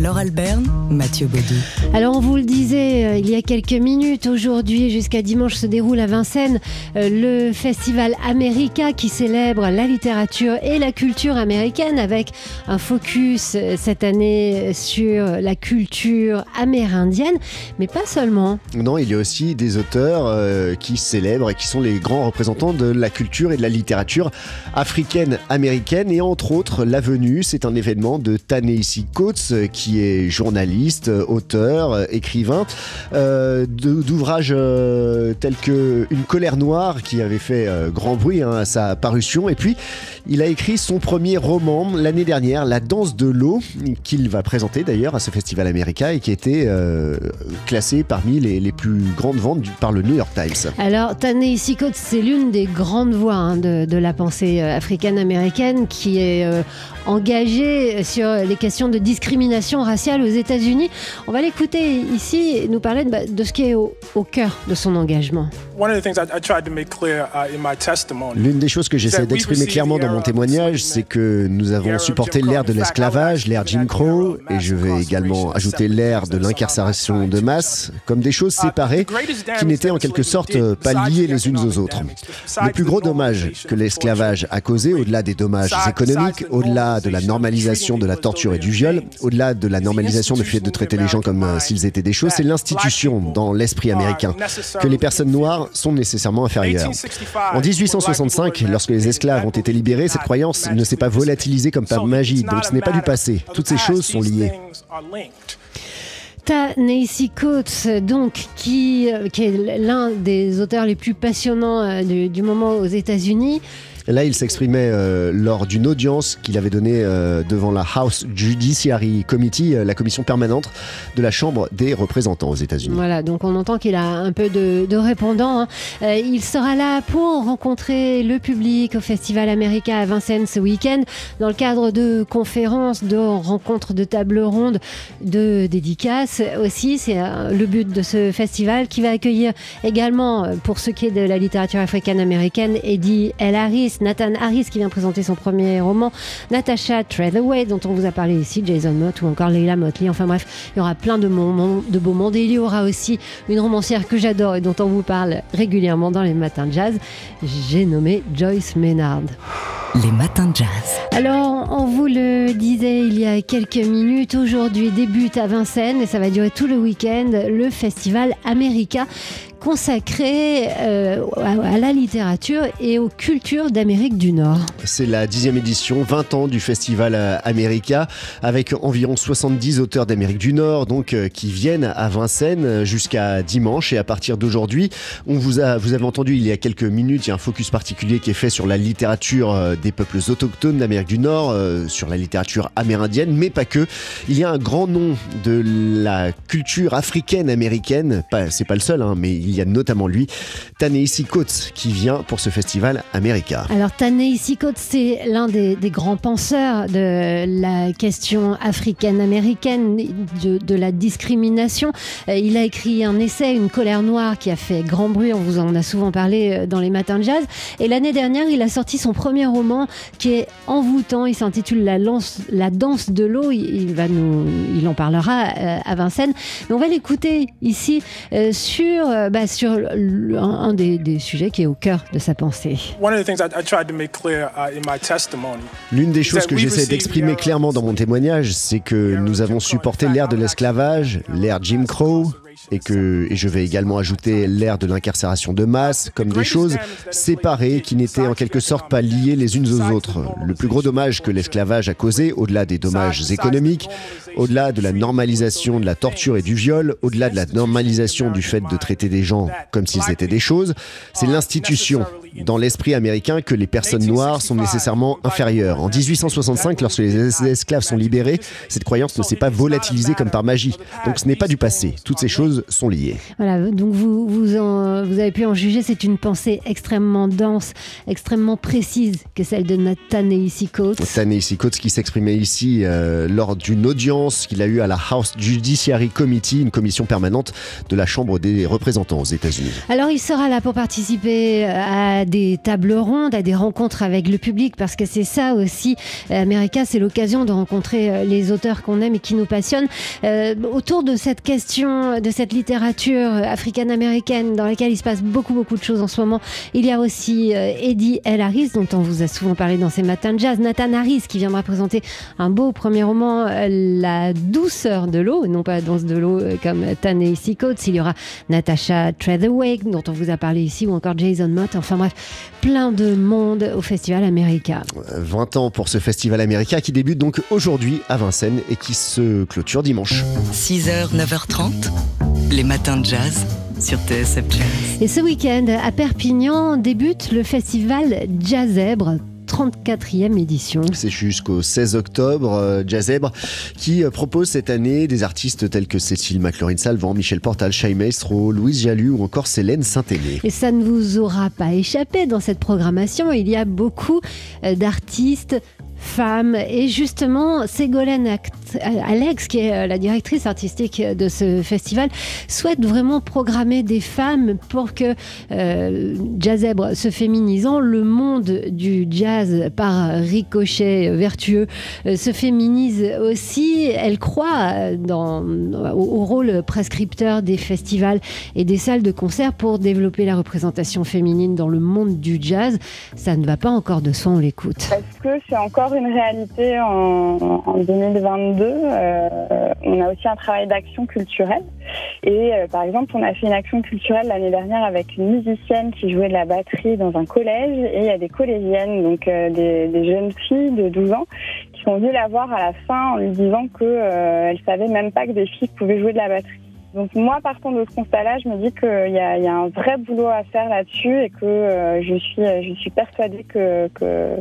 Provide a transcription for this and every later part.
Laure Alberne, Mathieu Baudou. Alors on vous le disait euh, il y a quelques minutes, aujourd'hui jusqu'à dimanche se déroule à Vincennes euh, le festival America qui célèbre la littérature et la culture américaine avec un focus euh, cette année sur la culture amérindienne, mais pas seulement. Non, il y a aussi des auteurs qui célèbrent et qui sont les grands représentants de la culture et de la littérature africaine américaine et entre autres la venue, c'est un événement de Ta-Nehisi Coates euh, qui est journaliste, auteur, écrivain euh, d'ouvrages euh, tels que Une colère noire qui avait fait euh, grand bruit hein, à sa parution et puis il a écrit son premier roman l'année dernière, La danse de l'eau, qu'il va présenter d'ailleurs à ce festival américain et qui euh, classé parmi les, plus grandes ventes par le New York Times. Alors, Ta-Nehisi Coates, c'est l'une des grandes voix hein, de, de la pensée africaine-américaine qui est engagée sur les questions de discrimination raciale aux États-Unis. On va l'écouter ici et nous parler de, bah, ce qui est au cœur de son engagement. One of the things I, I tried to make clear uh, in my testimony. L'une des choses que j'essaie d'exprimer clairement dans mon témoignage, c'est que nous avons supporté l'ère de l'esclavage, l'ère Jim Crow, et je vais également ajouter l'ère de l'incarcération de masse, comme des choses séparées qui n'étaient en quelque sorte pas liées les unes aux autres. Le plus gros dommage que l'esclavage a causé, au-delà des dommages économiques, au-delà de la normalisation de la torture et du viol, au-delà de la normalisation du fait de traiter les gens comme euh, s'ils étaient des choses, c'est l'institution dans l'esprit américain que les personnes noires sont nécessairement inférieures. En 1865, lorsque les esclaves ont été libérés, cette croyance ne s'est pas volatilisée comme par magie, donc ce n'est pas du passé. Toutes ces choses sont liées. Ta-Nehisi Coates, donc, qui, euh, qui est l'un des auteurs les plus passionnants euh, du, du moment aux États-Unis. Là, il s'exprimait euh, lors d'une audience qu'il avait donnée euh, devant la House Judiciary Committee, euh, la commission permanente de la Chambre des représentants aux États-Unis. Voilà, donc on entend qu'il a un peu de, répondants. hein. Il sera là pour rencontrer le public au Festival America à Vincennes ce week-end dans le cadre de conférences, de rencontres, de tables rondes, de dédicaces aussi. C'est le but de ce festival qui va accueillir également, pour ce qui est de la littérature africaine-américaine, Eddie L. Harris, Nathan Harris qui vient présenter son premier roman, Natasha Treadaway dont on vous a parlé ici, Jason Mott ou encore Leila Motley. Enfin bref, il y aura plein de, mon- de beaux mondes. Et il y aura aussi une romancière que j'adore et dont on vous parle régulièrement dans les matins de jazz. J'ai nommé Joyce Maynard. Les matins de jazz. Alors, on vous le disait il y a quelques minutes, aujourd'hui débute à Vincennes et ça va durer tout le week-end le festival America consacré euh, à la littérature et aux cultures d'Amérique du Nord. C'est la dixième édition, 20 ans du festival euh, America, avec environ 70 auteurs d'Amérique du Nord, donc euh, qui viennent à Vincennes jusqu'à dimanche. Et à partir d'aujourd'hui, vous vous avez entendu il y a quelques minutes, il y a un focus particulier qui est fait sur la littérature des peuples autochtones d'Amérique du Nord, sur la littérature amérindienne, mais pas que. Il y a un grand nom de la culture africaine américaine, pas, c'est pas le seul, hein, mais il y a notamment lui, Ta-Nehisi Coates, qui vient pour ce festival America. Alors, Ta-Nehisi Coates, c'est l'un des, grands penseurs de la question africaine-américaine, de, la discrimination. Euh, il a écrit un essai, Une colère noire, qui a fait grand bruit. On vous en a souvent parlé euh, dans les matins de jazz. Et l'année dernière, il a sorti son premier roman qui est envoûtant. Il s'intitule la, la danse de l'eau. Il, il va il en parlera euh, à Vincennes. Mais on va l'écouter ici sur, euh, bah, sur le- un, un des, des sujets qui est au cœur de sa pensée. One of the things I, I tried to make clear uh, in my testimony. L'une des choses que j'essaie d'exprimer clairement dans mon témoignage, c'est que nous avons supporté l'ère de l'esclavage, l'ère Jim Crow, et que et je vais également ajouter l'ère de l'incarcération de masse, comme des choses séparées qui n'étaient en quelque sorte pas liées les unes aux autres. Le plus gros dommage que l'esclavage a causé, au-delà des dommages économiques, au-delà de la normalisation de la torture et du viol, au-delà de la normalisation du fait de traiter des gens comme s'ils étaient des choses, c'est l'institution dans l'esprit américain que les personnes noires sont nécessairement inférieures. En 1865, lorsque les es- esclaves sont libérés, cette croyance ne s'est pas volatilisée comme par magie. Donc ce n'est pas du passé. Toutes ces choses sont liées. Voilà, donc vous, vous, en, vous avez pu en juger, c'est une pensée extrêmement dense, extrêmement précise que celle de Nathan Coates. Nathan Coates qui s'exprimait ici euh, lors d'une audience qu'il a eue à la House Judiciary Committee, une commission permanente de la Chambre des représentants aux États-Unis. Alors il sera là pour participer à des tables rondes, à des rencontres avec le public, parce que c'est ça aussi, America, c'est l'occasion de rencontrer euh, les auteurs qu'on aime et qui nous passionnent. Euh, autour de cette question, de cette littérature africaine-américaine dans laquelle il se passe beaucoup beaucoup de choses en ce moment, il y a aussi euh, Eddie L. Harris, dont on vous a souvent parlé dans ces matins de jazz, Nathan Harris, qui viendra présenter un beau premier roman, La douceur de l'eau, non pas la danse de l'eau comme Tennessee Coates. Il y aura Natasha Treadaway, dont on vous a parlé ici, ou encore Jason Mott. Enfin bref, plein de monde au Festival America. 20 ans pour ce Festival America qui débute donc aujourd'hui à Vincennes et qui se clôture dimanche. 6h, 9h30, les matins de jazz sur TSF Jazz. Et ce week-end, à Perpignan, débute le festival Jazzèbre 34e édition. C'est jusqu'au 16 octobre. Euh, Jazzèbre qui euh, propose cette année des artistes tels que Cécile McLaurin-Salvant, Michel Portal, Shai Maestro, Louise Jalu ou encore Célène Saint-Aimé. Et ça ne vous aura pas échappé dans cette programmation. Il y a beaucoup euh, d'artistes femmes. Et justement, Ségolène Alex, qui est euh, la directrice artistique de ce festival, souhaite vraiment programmer des femmes pour que euh, Jazzèbre se féminisant, le monde du jazz par ricochet vertueux euh, se féminise aussi. Elle croit dans, au, rôle prescripteur des festivals et des salles de concert pour développer la représentation féminine dans le monde du jazz. Ça ne va pas encore de soi, on l'écoute. Est-ce que c'est encore une réalité en 2022. Euh, on a aussi un travail d'action culturelle. Et euh, par exemple, on a fait une action culturelle l'année dernière avec une musicienne qui jouait de la batterie dans un collège. Et il y a des collégiennes, donc euh, des, des, jeunes filles de 12 ans, qui sont venues la voir à la fin en lui disant qu'elles ne savaient même pas que des filles pouvaient jouer de la batterie. Donc moi, partant de ce constat-là, je me dis qu'il y, y a, un vrai boulot à faire là-dessus et que euh, je suis, je suis persuadée que, que,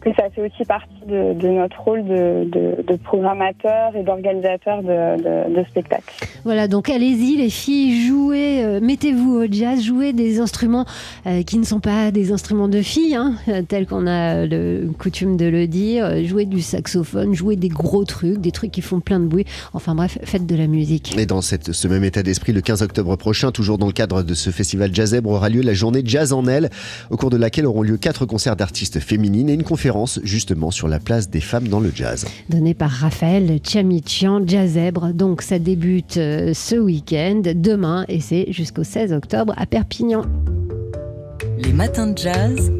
que ça fait aussi partie de, de notre rôle de, de, de programmateur et d'organisateur de, de, spectacles. Voilà, donc allez-y les filles, jouez, euh, mettez-vous au jazz, jouez des instruments euh, qui ne sont pas des instruments de filles, hein, tels qu'on a le coutume de le dire, jouez du saxophone, jouez des gros trucs, des trucs qui font plein de bruit, enfin bref, faites de la musique. Et dans cette semaine même état d'esprit, le 15 octobre prochain, toujours dans le cadre de ce festival Jazzèbre, aura lieu la journée Jazz en elle, au cours de laquelle auront lieu quatre concerts d'artistes féminines et une conférence justement sur la place des femmes dans le jazz. Donnée par Raphaël Chamichian, Jazzèbre. Donc ça débute euh, ce week-end, demain, et c'est jusqu'au 16 octobre à Perpignan. Les matins de jazz.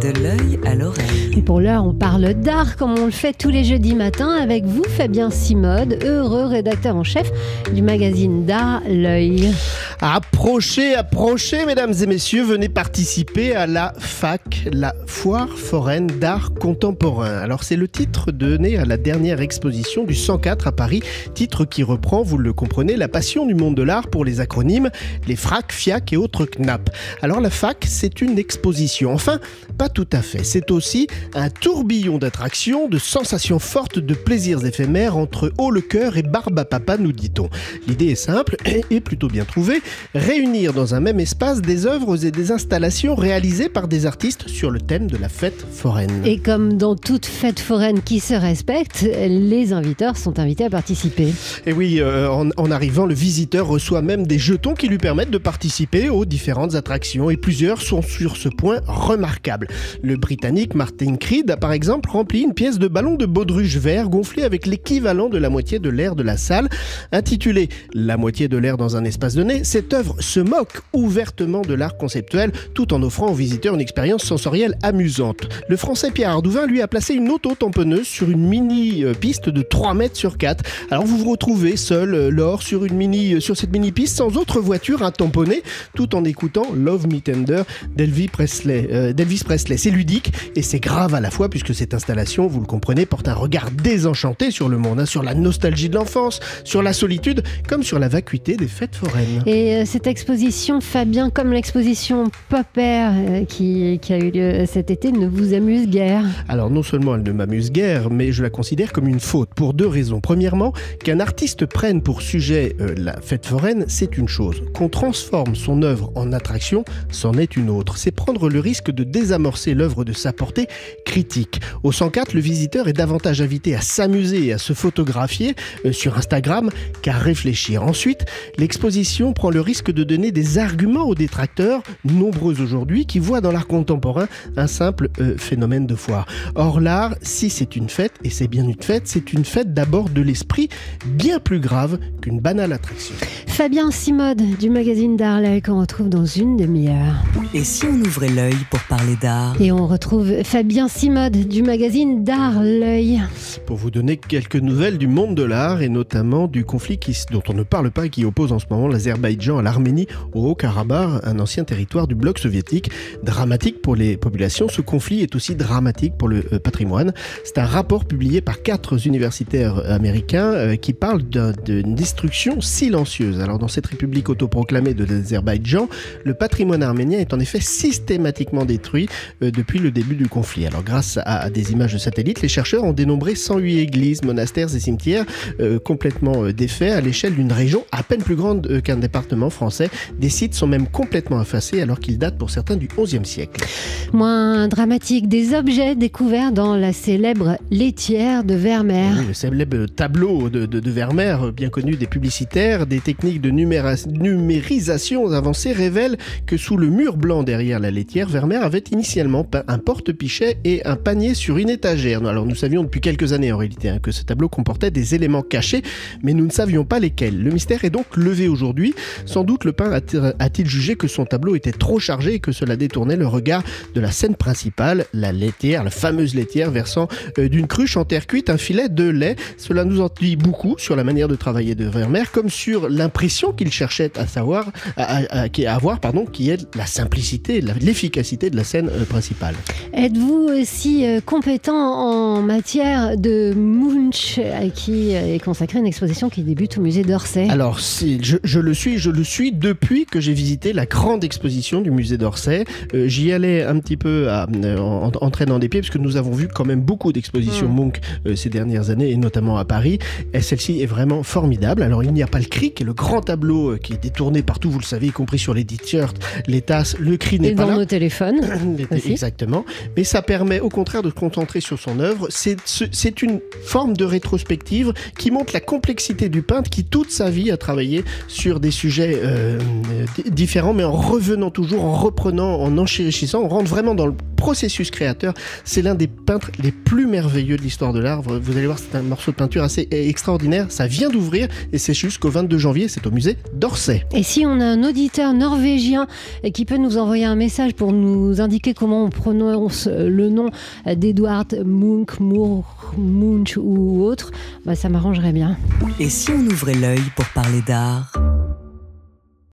De l'œil à l'oreille. Pour l'heure, on parle d'art comme on le fait tous les jeudis matins avec vous, Fabien Simode, heureux rédacteur en chef du magazine d'art L'œil. Approchez, approchez, mesdames et messieurs, venez participer à la FAC, la Foire foraine d'art contemporain. Alors c'est le titre donné à la dernière exposition du 104 à Paris, titre qui reprend, vous le comprenez, la passion du monde de l'art pour les acronymes, les FRAC, FIAC et autres CNAP. Alors la FAC, c'est une exposition. Enfin, pas tout à fait. C'est aussi un tourbillon d'attractions, de sensations fortes, de plaisirs éphémères entre haut le cœur et barbe à papa, nous dit-on. L'idée est simple et plutôt bien trouvée réunir dans un même espace des œuvres et des installations réalisées par des artistes sur le thème de la fête foraine. Et comme dans toute fête foraine qui se respecte, les inviteurs sont invités à participer. Et oui, euh, en, arrivant, le visiteur reçoit même des jetons qui lui permettent de participer aux différentes attractions et plusieurs sont sur ce point remarquables. Le Britannique Martin Creed a par exemple rempli une pièce de ballon de baudruche vert gonflé avec l'équivalent de la moitié de l'air de la salle, intitulé La moitié de l'air dans un espace donné cette œuvre se moque ouvertement de l'art conceptuel tout en offrant aux visiteurs une expérience sensorielle amusante. Le français Pierre Ardouvin lui a placé une auto-tamponneuse sur une mini euh, piste de 3 mètres sur 4. Alors vous vous retrouvez seul euh, lors sur, une mini, euh, sur cette mini piste sans autre voiture à tamponner tout en écoutant Love Me Tender d'Elvis Presley. Presley. C'est ludique et c'est grave à la fois puisque cette installation, vous le comprenez, porte un regard désenchanté sur le monde, hein, sur la nostalgie de l'enfance, sur la solitude comme sur la vacuité des fêtes foraines. Et cette exposition, Fabien, comme l'exposition Popper qui, qui a eu lieu cet été, ne vous amuse guère Alors non seulement elle ne m'amuse guère, mais je la considère comme une faute pour deux raisons. Premièrement, qu'un artiste prenne pour sujet la fête foraine, c'est une chose. Qu'on transforme son œuvre en attraction, c'en est une autre. C'est prendre le risque de désamorcer l'œuvre de sa portée critique. Au 104, le visiteur est davantage invité à s'amuser et à se photographier euh, sur Instagram qu'à réfléchir. Ensuite, l'exposition prend le risque de donner des arguments aux détracteurs, nombreux aujourd'hui, qui voient dans l'art contemporain un simple euh, phénomène de foire. Or l'art, si c'est une fête, et c'est bien une fête, c'est une fête d'abord de l'esprit, bien plus grave qu'une banale attraction. Fabien Simode du magazine d'Arley qu'on retrouve dans une demi-heure. Et si on ouvrait l'œil pour parler d'art? Et on retrouve Fabien Simode du magazine d'Art L'œil. Pour vous donner quelques nouvelles du monde de l'art et notamment du conflit qui, dont on ne parle pas et qui oppose en ce moment l'Azerbaïdjan à l'Arménie au Haut-Karabakh, un ancien territoire du bloc soviétique. Dramatique pour les populations, ce conflit est aussi dramatique pour le euh, patrimoine. C'est un rapport publié par quatre universitaires américains euh, qui parle d'une destruction silencieuse. Alors dans cette république autoproclamée de l'Azerbaïdjan, le patrimoine arménien est en effet systématiquement détruit euh, depuis le début du conflit. Alors grâce à, des images de satellites, les chercheurs ont dénombré 108 églises, monastères et cimetières complètement défaits à l'échelle d'une région à peine plus grande qu'un département français. Des sites sont même complètement effacés alors qu'ils datent pour certains du XIe siècle. Moins dramatique, des objets découverts dans la célèbre laitière de Vermeer. Oui, le célèbre tableau de, de, de Vermeer, bien connu des publicitaires, des techniques de numérisation avancée révèle que sous le mur blanc derrière la laitière, Vermeer avait initialement peint un porte-pichet et un panier sur une étagère. Alors nous savions depuis quelques années en réalité hein, que ce tableau comportait des éléments cachés, mais nous ne savions pas lesquels. Le mystère est donc levé aujourd'hui. Sans doute le peintre a-t-il jugé que son tableau était trop chargé et que cela détournait le regard de la scène principale, la laitière, la fameuse laitière versant euh, d'une cruche en terre cuite un filet de lait. Cela nous en dit beaucoup sur la manière de travailler de Vermeer, comme sur l'impression qu'il cherchait à savoir, à, avoir, pardon, qui est la simplicité, l'efficacité de la scène euh, principale. Êtes-vous aussi euh, compétent en matière de Munch, à qui est consacrée une exposition qui débute au musée d'Orsay? Alors, je, je, le suis, je le suis depuis que j'ai visité la grande exposition du musée d'Orsay. Euh, j'y allais un petit peu à, en, entraînant des pieds, parce que nous avons vu quand même beaucoup d'expositions mmh. Munch ces dernières années, et notamment à Paris. Et celle-ci est vraiment formidable. Alors, il n'y a pas le cri, qui est le grand tableau euh, qui est détourné partout, vous le savez, y compris sur les t-shirts, les tasses, le cri n'est pas dans nos téléphones. Exactement. Mais ça permet au contraire de se concentrer sur son œuvre. C'est une forme de rétrospective qui montre la complexité du peintre qui toute sa vie a travaillé sur des sujets euh, différents, mais en revenant toujours, en reprenant, en enchérissant. On rentre vraiment dans le processus créateur. C'est l'un des peintres les plus merveilleux de l'histoire de l'art. Vous allez voir, c'est un morceau de peinture assez extraordinaire. Ça vient d'ouvrir et c'est jusqu'au 22 janvier. C'est au musée d'Orsay. Et si on a un auditeur norvégien qui peut nous envoyer un message pour nous indiquer comment on prononce le nom d'Edward Munch, Moore, Munch ou autre, bah ça m'arrangerait bien. Et si on ouvrait l'œil pour parler d'art?